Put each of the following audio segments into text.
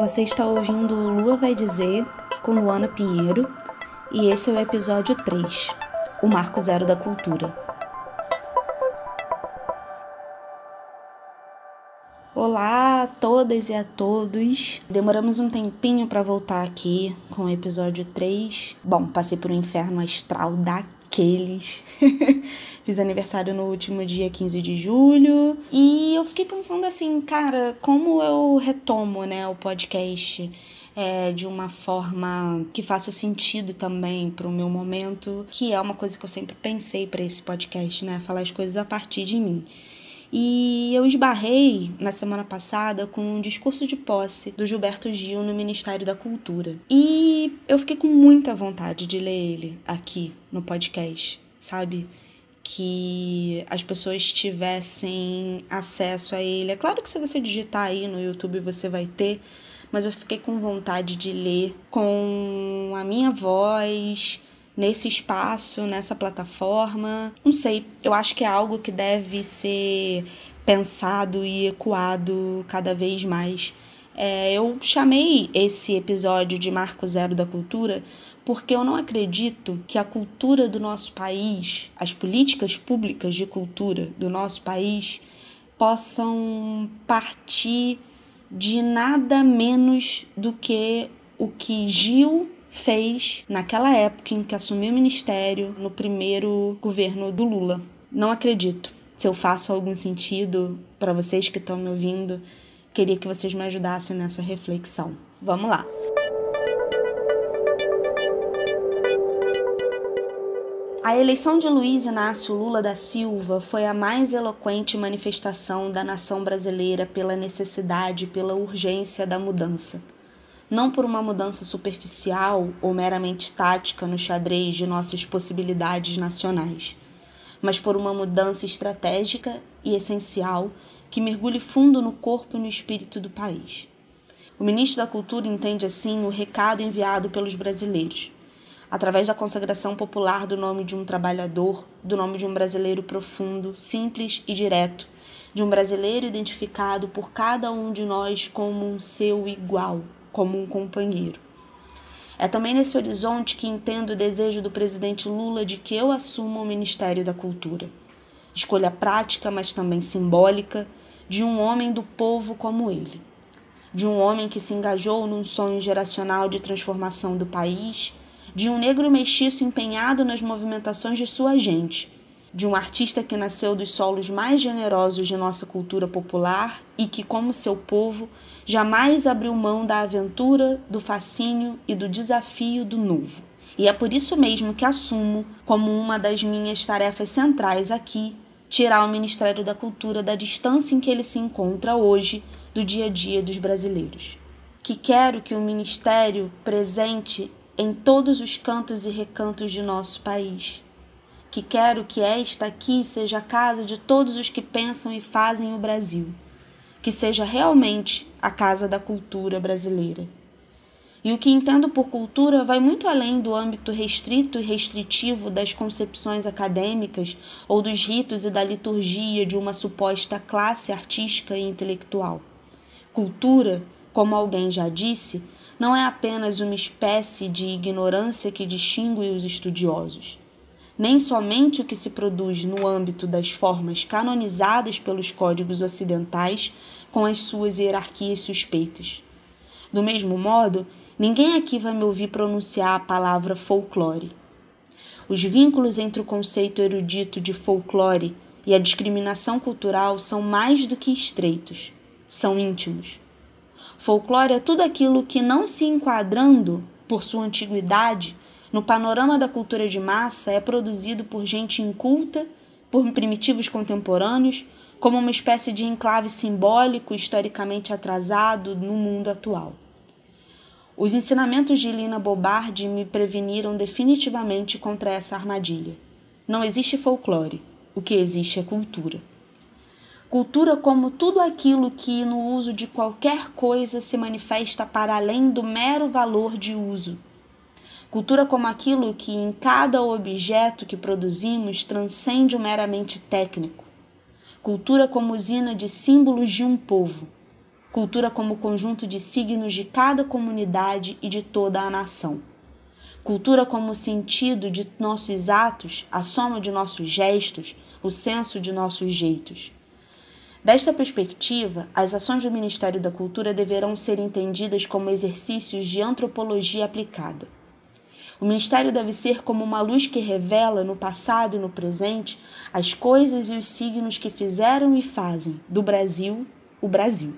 Você está ouvindo Lua Vai Dizer com Luana Pinheiro e esse é o episódio 3, o Marco Zero da Cultura. Olá a todas e a todos. Demoramos um tempinho para voltar aqui com o episódio 3. Bom, passei por um inferno astral daqueles. Fiz aniversário no último dia 15 de julho. E eu fiquei pensando assim, cara, como eu retomo, né, o podcast é, de uma forma que faça sentido também para o meu momento, que é uma coisa que eu sempre pensei para esse podcast, né? Falar as coisas a partir de mim. E eu esbarrei na semana passada com um discurso de posse do Gilberto Gil no Ministério da Cultura. E eu fiquei com muita vontade de ler ele aqui no podcast, sabe? Que as pessoas tivessem acesso a ele. É claro que se você digitar aí no YouTube você vai ter, mas eu fiquei com vontade de ler com a minha voz nesse espaço, nessa plataforma. Não sei, eu acho que é algo que deve ser pensado e ecoado cada vez mais. É, eu chamei esse episódio de Marco Zero da Cultura porque eu não acredito que a cultura do nosso país, as políticas públicas de cultura do nosso país, possam partir de nada menos do que o que Gil fez naquela época em que assumiu o ministério no primeiro governo do Lula. Não acredito. Se eu faço algum sentido para vocês que estão me ouvindo, queria que vocês me ajudassem nessa reflexão. Vamos lá. A eleição de Luiz Inácio Lula da Silva foi a mais eloquente manifestação da nação brasileira pela necessidade e pela urgência da mudança não por uma mudança superficial ou meramente tática no xadrez de nossas possibilidades nacionais, mas por uma mudança estratégica e essencial que mergulhe fundo no corpo e no espírito do país. O ministro da Cultura entende assim o recado enviado pelos brasileiros, através da consagração popular do nome de um trabalhador, do nome de um brasileiro profundo, simples e direto, de um brasileiro identificado por cada um de nós como um seu igual, como um companheiro. É também nesse horizonte que entendo o desejo do presidente Lula de que eu assuma o Ministério da Cultura. Escolha prática, mas também simbólica, de um homem do povo como ele. De um homem que se engajou num sonho geracional de transformação do país, de um negro mestiço empenhado nas movimentações de sua gente, de um artista que nasceu dos solos mais generosos de nossa cultura popular e que, como seu povo, jamais abriu mão da aventura, do fascínio e do desafio do novo. E é por isso mesmo que assumo como uma das minhas tarefas centrais aqui tirar o Ministério da Cultura da distância em que ele se encontra hoje do dia a dia dos brasileiros. Que quero que o Ministério presente em todos os cantos e recantos de nosso país. Que quero que esta aqui seja a casa de todos os que pensam e fazem o Brasil que seja realmente a casa da cultura brasileira. E o que entendo por cultura vai muito além do âmbito restrito e restritivo das concepções acadêmicas ou dos ritos e da liturgia de uma suposta classe artística e intelectual. Cultura, como alguém já disse, não é apenas uma espécie de ignorância que distingue os estudiosos nem somente o que se produz no âmbito das formas canonizadas pelos códigos ocidentais com as suas hierarquias suspeitas. Do mesmo modo, ninguém aqui vai me ouvir pronunciar a palavra folclore. Os vínculos entre o conceito erudito de folclore e a discriminação cultural são mais do que estreitos, são íntimos. Folclore é tudo aquilo que, não se enquadrando por sua antiguidade, no panorama da cultura de massa é produzido por gente inculta, por primitivos contemporâneos, como uma espécie de enclave simbólico historicamente atrasado no mundo atual. Os ensinamentos de Lina Bobardi me preveniram definitivamente contra essa armadilha. Não existe folclore, o que existe é cultura. Cultura como tudo aquilo que, no uso de qualquer coisa, se manifesta para além do mero valor de uso Cultura como aquilo que em cada objeto que produzimos transcende o meramente técnico. Cultura como usina de símbolos de um povo. cultura como conjunto de signos de cada comunidade e de toda a nação. Cultura como sentido de nossos atos, a soma de nossos gestos, o senso de nossos jeitos. Desta perspectiva, as ações do Ministério da Cultura deverão ser entendidas como exercícios de antropologia aplicada. O ministério deve ser como uma luz que revela, no passado e no presente, as coisas e os signos que fizeram e fazem do Brasil o Brasil.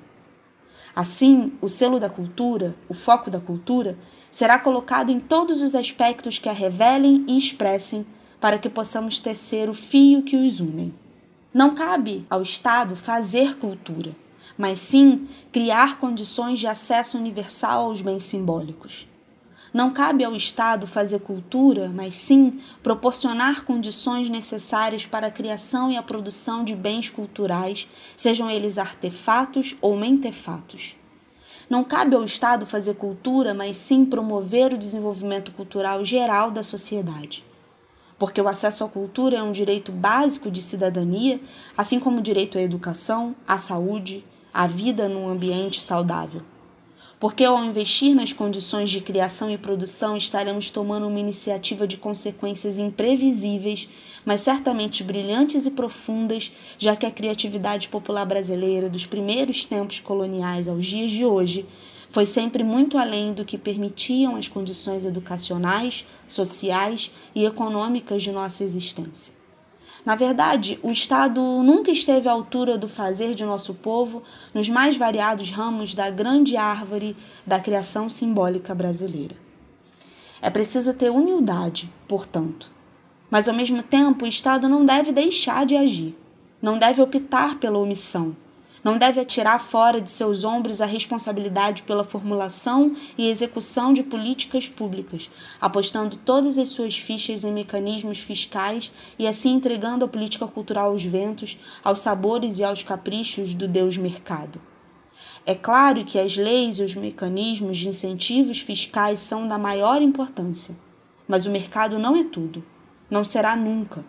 Assim, o selo da cultura, o foco da cultura, será colocado em todos os aspectos que a revelem e expressem para que possamos tecer o fio que os unem. Não cabe ao Estado fazer cultura, mas sim criar condições de acesso universal aos bens simbólicos. Não cabe ao Estado fazer cultura, mas sim proporcionar condições necessárias para a criação e a produção de bens culturais, sejam eles artefatos ou mentefatos. Não cabe ao Estado fazer cultura, mas sim promover o desenvolvimento cultural geral da sociedade. Porque o acesso à cultura é um direito básico de cidadania, assim como o direito à educação, à saúde, à vida num ambiente saudável porque ao investir nas condições de criação e produção estaremos tomando uma iniciativa de consequências imprevisíveis, mas certamente brilhantes e profundas, já que a criatividade popular brasileira dos primeiros tempos coloniais aos dias de hoje foi sempre muito além do que permitiam as condições educacionais, sociais e econômicas de nossa existência. Na verdade, o Estado nunca esteve à altura do fazer de nosso povo nos mais variados ramos da grande árvore da criação simbólica brasileira. É preciso ter humildade, portanto. Mas, ao mesmo tempo, o Estado não deve deixar de agir, não deve optar pela omissão, não deve atirar fora de seus ombros a responsabilidade pela formulação e execução de políticas públicas, apostando todas as suas fichas em mecanismos fiscais e assim entregando a política cultural aos ventos, aos sabores e aos caprichos do Deus mercado. É claro que as leis e os mecanismos de incentivos fiscais são da maior importância, mas o mercado não é tudo, não será nunca.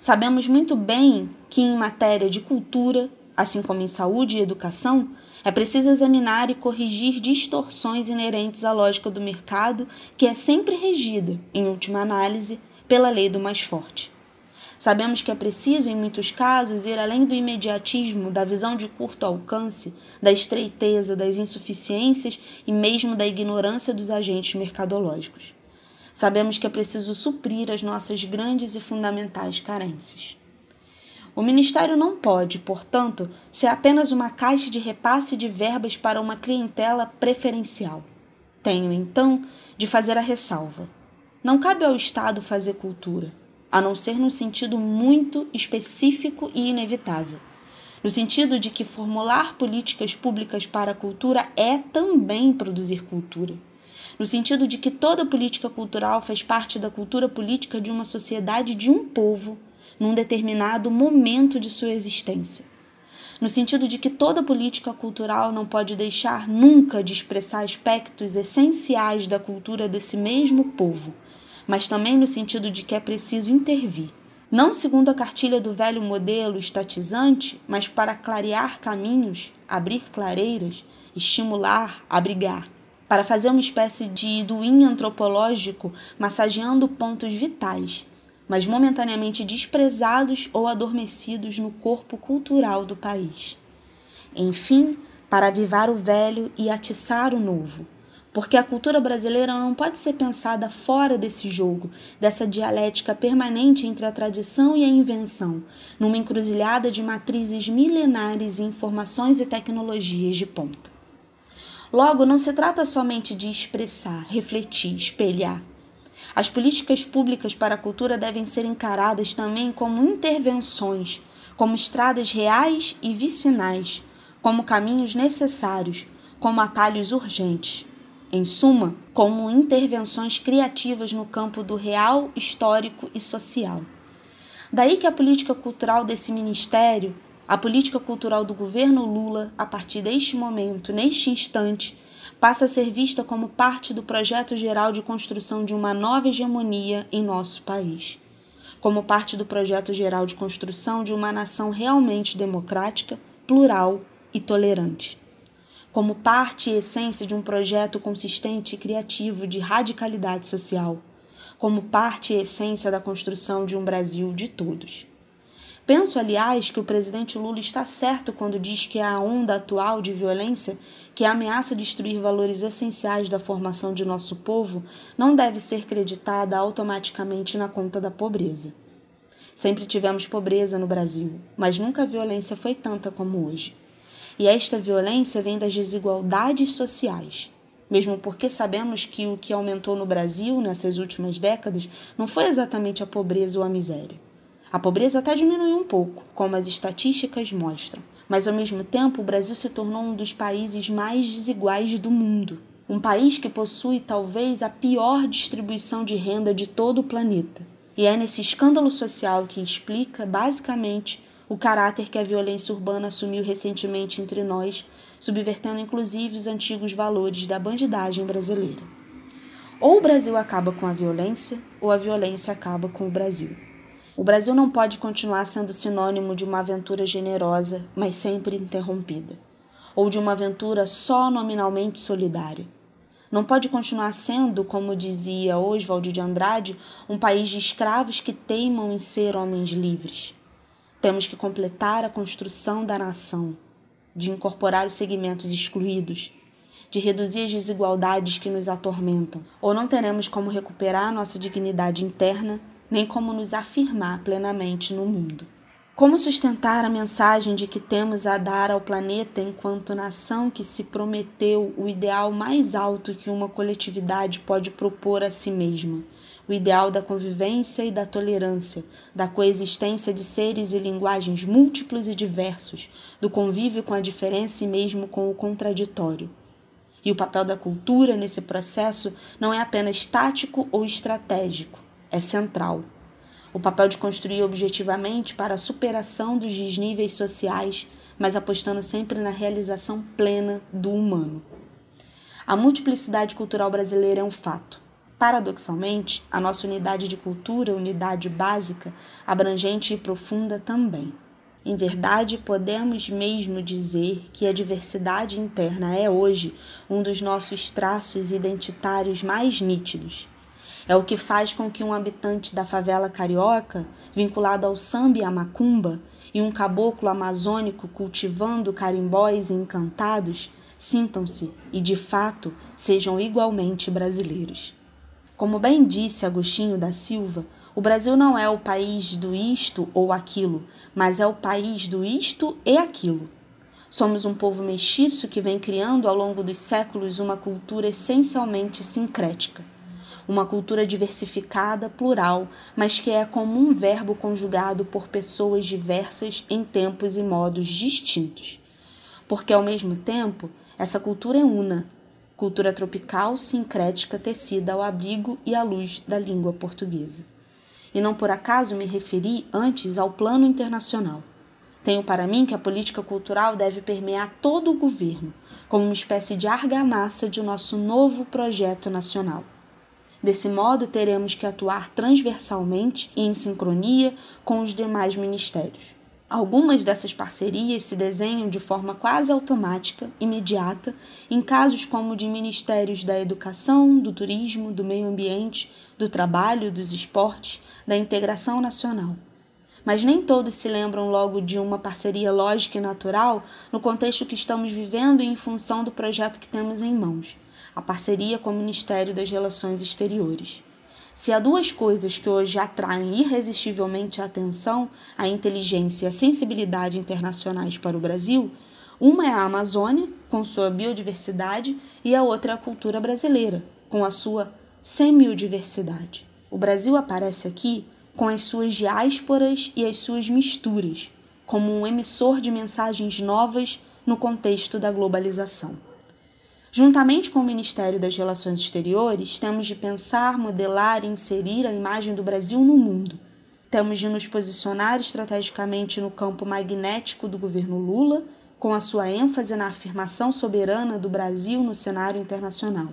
Sabemos muito bem que, em matéria de cultura, assim como em saúde e educação, é preciso examinar e corrigir distorções inerentes à lógica do mercado, que é sempre regida, em última análise, pela lei do mais forte. Sabemos que é preciso, em muitos casos, ir além do imediatismo, da visão de curto alcance, da estreiteza, das insuficiências e mesmo da ignorância dos agentes mercadológicos. Sabemos que é preciso suprir as nossas grandes e fundamentais carências. O Ministério não pode, portanto, ser apenas uma caixa de repasse de verbas para uma clientela preferencial. Tenho, então, de fazer a ressalva. Não cabe ao Estado fazer cultura, a não ser num sentido muito específico e inevitável. No sentido de que formular políticas públicas para a cultura é também produzir cultura. No sentido de que toda política cultural faz parte da cultura política de uma sociedade de um povo num determinado momento de sua existência. No sentido de que toda política cultural não pode deixar nunca de expressar aspectos essenciais da cultura desse mesmo povo, mas também no sentido de que é preciso intervir, não segundo a cartilha do velho modelo estatizante, mas para clarear caminhos, abrir clareiras, estimular, abrigar, para fazer uma espécie de duinho antropológico massageando pontos vitais mas momentaneamente desprezados ou adormecidos no corpo cultural do país. Enfim, para avivar o velho e atiçar o novo, porque a cultura brasileira não pode ser pensada fora desse jogo, dessa dialética permanente entre a tradição e a invenção, numa encruzilhada de matrizes milenares e informações e tecnologias de ponta. Logo, não se trata somente de expressar, refletir, espelhar, as políticas públicas para a cultura devem ser encaradas também como intervenções, como estradas reais e vicinais, como caminhos necessários, como atalhos urgentes. Em suma, como intervenções criativas no campo do real, histórico e social. Daí que a política cultural desse ministério, a política cultural do governo Lula, a partir deste momento, neste instante, passa a ser vista como parte do projeto geral de construção de uma nova hegemonia em nosso país, como parte do projeto geral de construção de uma nação realmente democrática, plural e tolerante. como parte e essência de um projeto consistente e criativo de radicalidade social, como parte e essência da construção de um Brasil de todos. Penso, aliás, que o presidente Lula está certo quando diz que a onda atual de violência, que ameaça destruir valores essenciais da formação de nosso povo, não deve ser creditada automaticamente na conta da pobreza. Sempre tivemos pobreza no Brasil, mas nunca a violência foi tanta como hoje. E esta violência vem das desigualdades sociais. Mesmo porque sabemos que o que aumentou no Brasil nessas últimas décadas não foi exatamente a pobreza ou a miséria. A pobreza até diminuiu um pouco, como as estatísticas mostram, mas ao mesmo tempo o Brasil se tornou um dos países mais desiguais do mundo. Um país que possui talvez a pior distribuição de renda de todo o planeta. E é nesse escândalo social que explica, basicamente, o caráter que a violência urbana assumiu recentemente entre nós, subvertendo inclusive os antigos valores da bandidagem brasileira. Ou o Brasil acaba com a violência, ou a violência acaba com o Brasil. O Brasil não pode continuar sendo sinônimo de uma aventura generosa, mas sempre interrompida, ou de uma aventura só nominalmente solidária. Não pode continuar sendo, como dizia Oswald de Andrade, um país de escravos que teimam em ser homens livres. Temos que completar a construção da nação, de incorporar os segmentos excluídos, de reduzir as desigualdades que nos atormentam, ou não teremos como recuperar nossa dignidade interna nem como nos afirmar plenamente no mundo. Como sustentar a mensagem de que temos a dar ao planeta enquanto nação que se prometeu o ideal mais alto que uma coletividade pode propor a si mesma? O ideal da convivência e da tolerância, da coexistência de seres e linguagens múltiplos e diversos, do convívio com a diferença e mesmo com o contraditório. E o papel da cultura nesse processo não é apenas tático ou estratégico, é central. O papel de construir objetivamente para a superação dos desníveis sociais, mas apostando sempre na realização plena do humano. A multiplicidade cultural brasileira é um fato. Paradoxalmente, a nossa unidade de cultura, unidade básica, abrangente e profunda também. Em verdade, podemos mesmo dizer que a diversidade interna é hoje um dos nossos traços identitários mais nítidos. É o que faz com que um habitante da favela carioca, vinculado ao samba e à macumba, e um caboclo amazônico cultivando carimbóis encantados, sintam-se e, de fato, sejam igualmente brasileiros. Como bem disse Agostinho da Silva, o Brasil não é o país do isto ou aquilo, mas é o país do isto e aquilo. Somos um povo mestiço que vem criando ao longo dos séculos uma cultura essencialmente sincrética uma cultura diversificada, plural, mas que é como um verbo conjugado por pessoas diversas em tempos e modos distintos. Porque, ao mesmo tempo, essa cultura é una, cultura tropical, sincrética, tecida ao abrigo e à luz da língua portuguesa. E não por acaso me referi antes ao plano internacional. Tenho para mim que a política cultural deve permear todo o governo, como uma espécie de argamassa de nosso novo projeto nacional. Desse modo, teremos que atuar transversalmente e em sincronia com os demais ministérios. Algumas dessas parcerias se desenham de forma quase automática, imediata, em casos como de ministérios da educação, do turismo, do meio ambiente, do trabalho, dos esportes, da integração nacional. Mas nem todos se lembram logo de uma parceria lógica e natural no contexto que estamos vivendo e em função do projeto que temos em mãos a parceria com o Ministério das Relações Exteriores. Se há duas coisas que hoje atraem irresistivelmente a atenção, a inteligência e a sensibilidade internacionais para o Brasil, uma é a Amazônia, com sua biodiversidade, e a outra é a cultura brasileira, com a sua semiodiversidade. O Brasil aparece aqui com as suas diásporas e as suas misturas, como um emissor de mensagens novas no contexto da globalização. Juntamente com o Ministério das Relações Exteriores, temos de pensar, modelar e inserir a imagem do Brasil no mundo. Temos de nos posicionar estrategicamente no campo magnético do governo Lula, com a sua ênfase na afirmação soberana do Brasil no cenário internacional.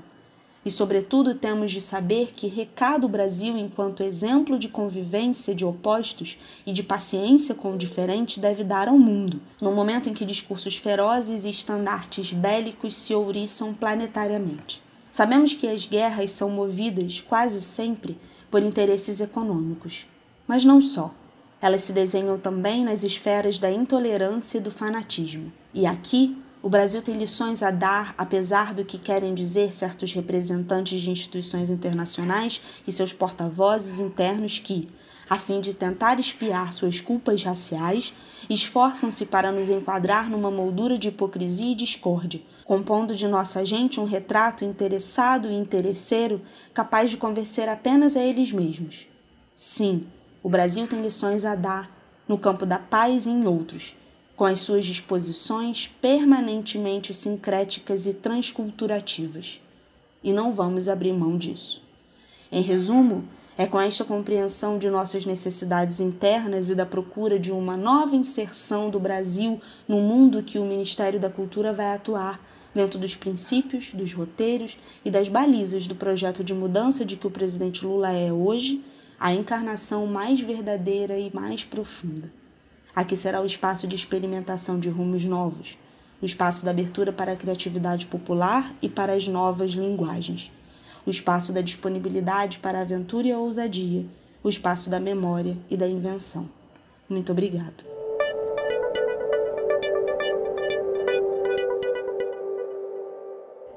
E, sobretudo, temos de saber que recado o Brasil, enquanto exemplo de convivência de opostos e de paciência com o diferente, deve dar ao mundo, no momento em que discursos ferozes e estandartes bélicos se ouriçam planetariamente. Sabemos que as guerras são movidas, quase sempre, por interesses econômicos. Mas não só. Elas se desenham também nas esferas da intolerância e do fanatismo. E aqui o Brasil tem lições a dar, apesar do que querem dizer certos representantes de instituições internacionais e seus porta-vozes internos que, a fim de tentar espiar suas culpas raciais, esforçam-se para nos enquadrar numa moldura de hipocrisia e discórdia, compondo de nossa gente um retrato interessado e interesseiro capaz de convencer apenas a eles mesmos. Sim, o Brasil tem lições a dar no campo da paz e em outros com as suas disposições permanentemente sincréticas e transculturativas. E não vamos abrir mão disso. Em resumo, é com esta compreensão de nossas necessidades internas e da procura de uma nova inserção do Brasil no mundo que o Ministério da Cultura vai atuar, dentro dos princípios, dos roteiros e das balizas do projeto de mudança de que o presidente Lula é hoje, a encarnação mais verdadeira e mais profunda. Aqui será o espaço de experimentação de rumos novos, o espaço da abertura para a criatividade popular e para as novas linguagens, o espaço da disponibilidade para a aventura e a ousadia, o espaço da memória e da invenção. Muito obrigado.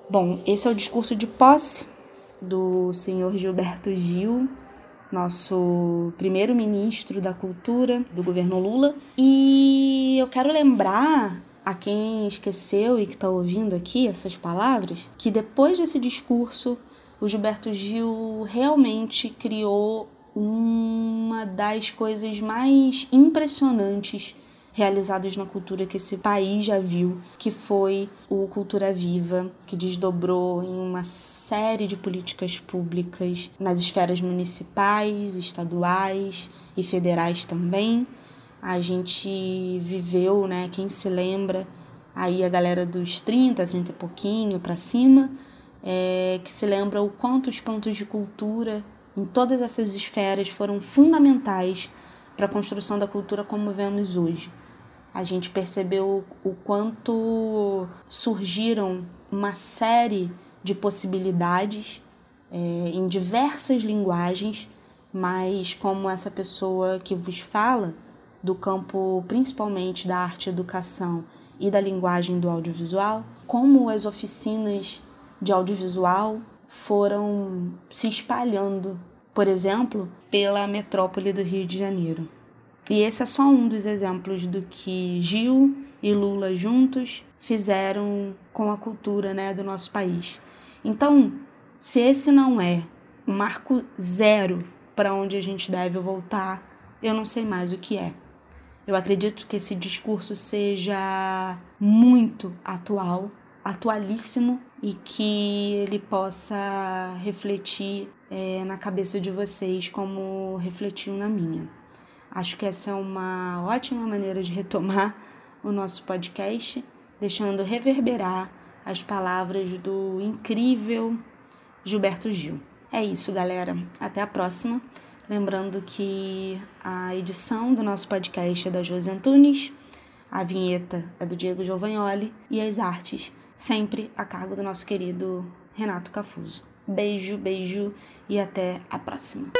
Bom, esse é o discurso de posse do senhor Gilberto Gil, nosso primeiro-ministro da Cultura do governo Lula. E eu quero lembrar a quem esqueceu e que está ouvindo aqui essas palavras que depois desse discurso, o Gilberto Gil realmente criou uma das coisas mais impressionantes realizados na cultura que esse país já viu, que foi o Cultura Viva, que desdobrou em uma série de políticas públicas nas esferas municipais, estaduais e federais também. A gente viveu, né, quem se lembra, aí a galera dos 30, 30 e pouquinho para cima, é, que se lembra o quanto os pontos de cultura em todas essas esferas foram fundamentais para a construção da cultura como vemos hoje a gente percebeu o quanto surgiram uma série de possibilidades é, em diversas linguagens, mas como essa pessoa que vos fala, do campo principalmente da arte educação e da linguagem do audiovisual, como as oficinas de audiovisual foram se espalhando, por exemplo, pela metrópole do Rio de Janeiro. E esse é só um dos exemplos do que Gil e Lula juntos fizeram com a cultura né, do nosso país. Então, se esse não é um marco zero para onde a gente deve voltar, eu não sei mais o que é. Eu acredito que esse discurso seja muito atual, atualíssimo e que ele possa refletir é, na cabeça de vocês como refletiu na minha. Acho que essa é uma ótima maneira de retomar o nosso podcast, deixando reverberar as palavras do incrível Gilberto Gil. É isso, galera. Até a próxima. Lembrando que a edição do nosso podcast é da Josi Antunes, a vinheta é do Diego Giovagnoli e as artes sempre a cargo do nosso querido Renato Cafuso. Beijo, beijo e até a próxima.